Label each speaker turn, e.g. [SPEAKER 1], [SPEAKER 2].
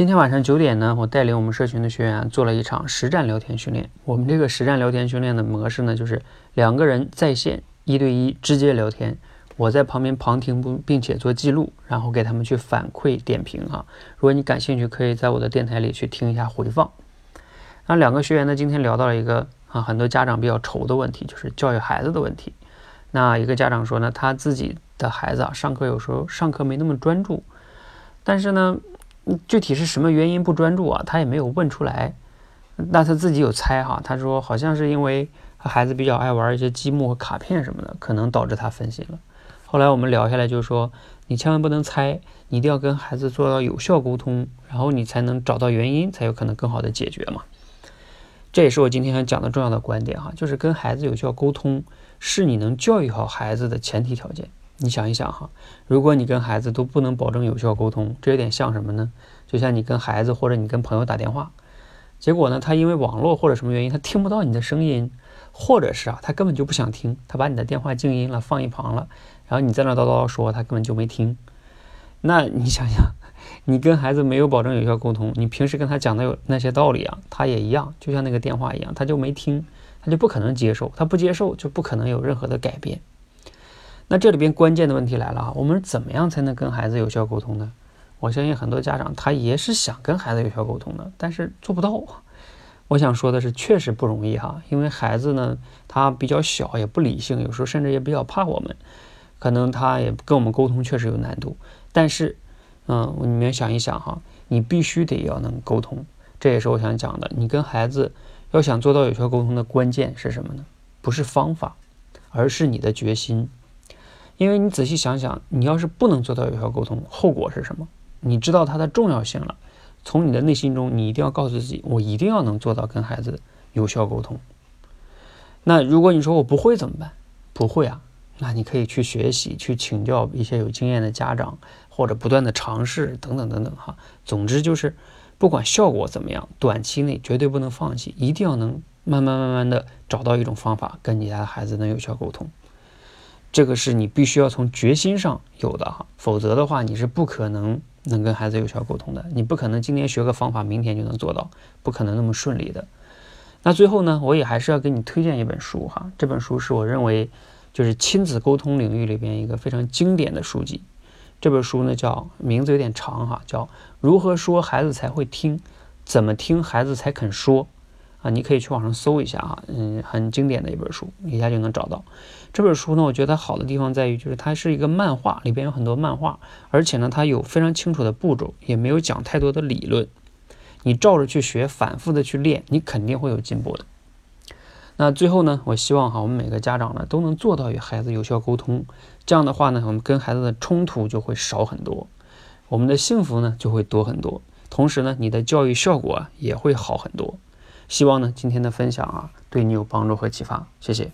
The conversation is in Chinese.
[SPEAKER 1] 今天晚上九点呢，我带领我们社群的学员做了一场实战聊天训练。我们这个实战聊天训练的模式呢，就是两个人在线一对一直接聊天，我在旁边旁听不并且做记录，然后给他们去反馈点评哈。如果你感兴趣，可以在我的电台里去听一下回放。那两个学员呢，今天聊到了一个啊，很多家长比较愁的问题，就是教育孩子的问题。那一个家长说呢，他自己的孩子啊，上课有时候上课没那么专注，但是呢。具体是什么原因不专注啊？他也没有问出来，那他自己有猜哈。他说好像是因为孩子比较爱玩一些积木和卡片什么的，可能导致他分心了。后来我们聊下来就是说，你千万不能猜，你一定要跟孩子做到有效沟通，然后你才能找到原因，才有可能更好的解决嘛。这也是我今天想讲的重要的观点哈，就是跟孩子有效沟通是你能教育好孩子的前提条件。你想一想哈，如果你跟孩子都不能保证有效沟通，这有点像什么呢？就像你跟孩子或者你跟朋友打电话，结果呢，他因为网络或者什么原因，他听不到你的声音，或者是啊，他根本就不想听，他把你的电话静音了，放一旁了，然后你在那叨叨说，他根本就没听。那你想想，你跟孩子没有保证有效沟通，你平时跟他讲的有那些道理啊，他也一样，就像那个电话一样，他就没听，他就不可能接受，他不接受就不可能有任何的改变。那这里边关键的问题来了啊，我们怎么样才能跟孩子有效沟通呢？我相信很多家长他也是想跟孩子有效沟通的，但是做不到。我想说的是，确实不容易哈，因为孩子呢他比较小，也不理性，有时候甚至也比较怕我们，可能他也跟我们沟通确实有难度。但是，嗯，你们想一想哈，你必须得要能沟通，这也是我想讲的。你跟孩子要想做到有效沟通的关键是什么呢？不是方法，而是你的决心。因为你仔细想想，你要是不能做到有效沟通，后果是什么？你知道它的重要性了，从你的内心中，你一定要告诉自己，我一定要能做到跟孩子有效沟通。那如果你说我不会怎么办？不会啊，那你可以去学习，去请教一些有经验的家长，或者不断的尝试等等等等哈。总之就是，不管效果怎么样，短期内绝对不能放弃，一定要能慢慢慢慢的找到一种方法，跟你家的孩子能有效沟通。这个是你必须要从决心上有的哈，否则的话你是不可能能跟孩子有效沟通的。你不可能今天学个方法，明天就能做到，不可能那么顺利的。那最后呢，我也还是要给你推荐一本书哈，这本书是我认为就是亲子沟通领域里边一个非常经典的书籍。这本书呢叫名字有点长哈，叫《如何说孩子才会听，怎么听孩子才肯说》。啊，你可以去网上搜一下哈，嗯，很经典的一本书，一下就能找到。这本书呢，我觉得它好的地方在于，就是它是一个漫画，里边有很多漫画，而且呢，它有非常清楚的步骤，也没有讲太多的理论。你照着去学，反复的去练，你肯定会有进步的。那最后呢，我希望哈，我们每个家长呢都能做到与孩子有效沟通，这样的话呢，我们跟孩子的冲突就会少很多，我们的幸福呢就会多很多，同时呢，你的教育效果也会好很多。希望呢，今天的分享啊，对你有帮助和启发。谢谢。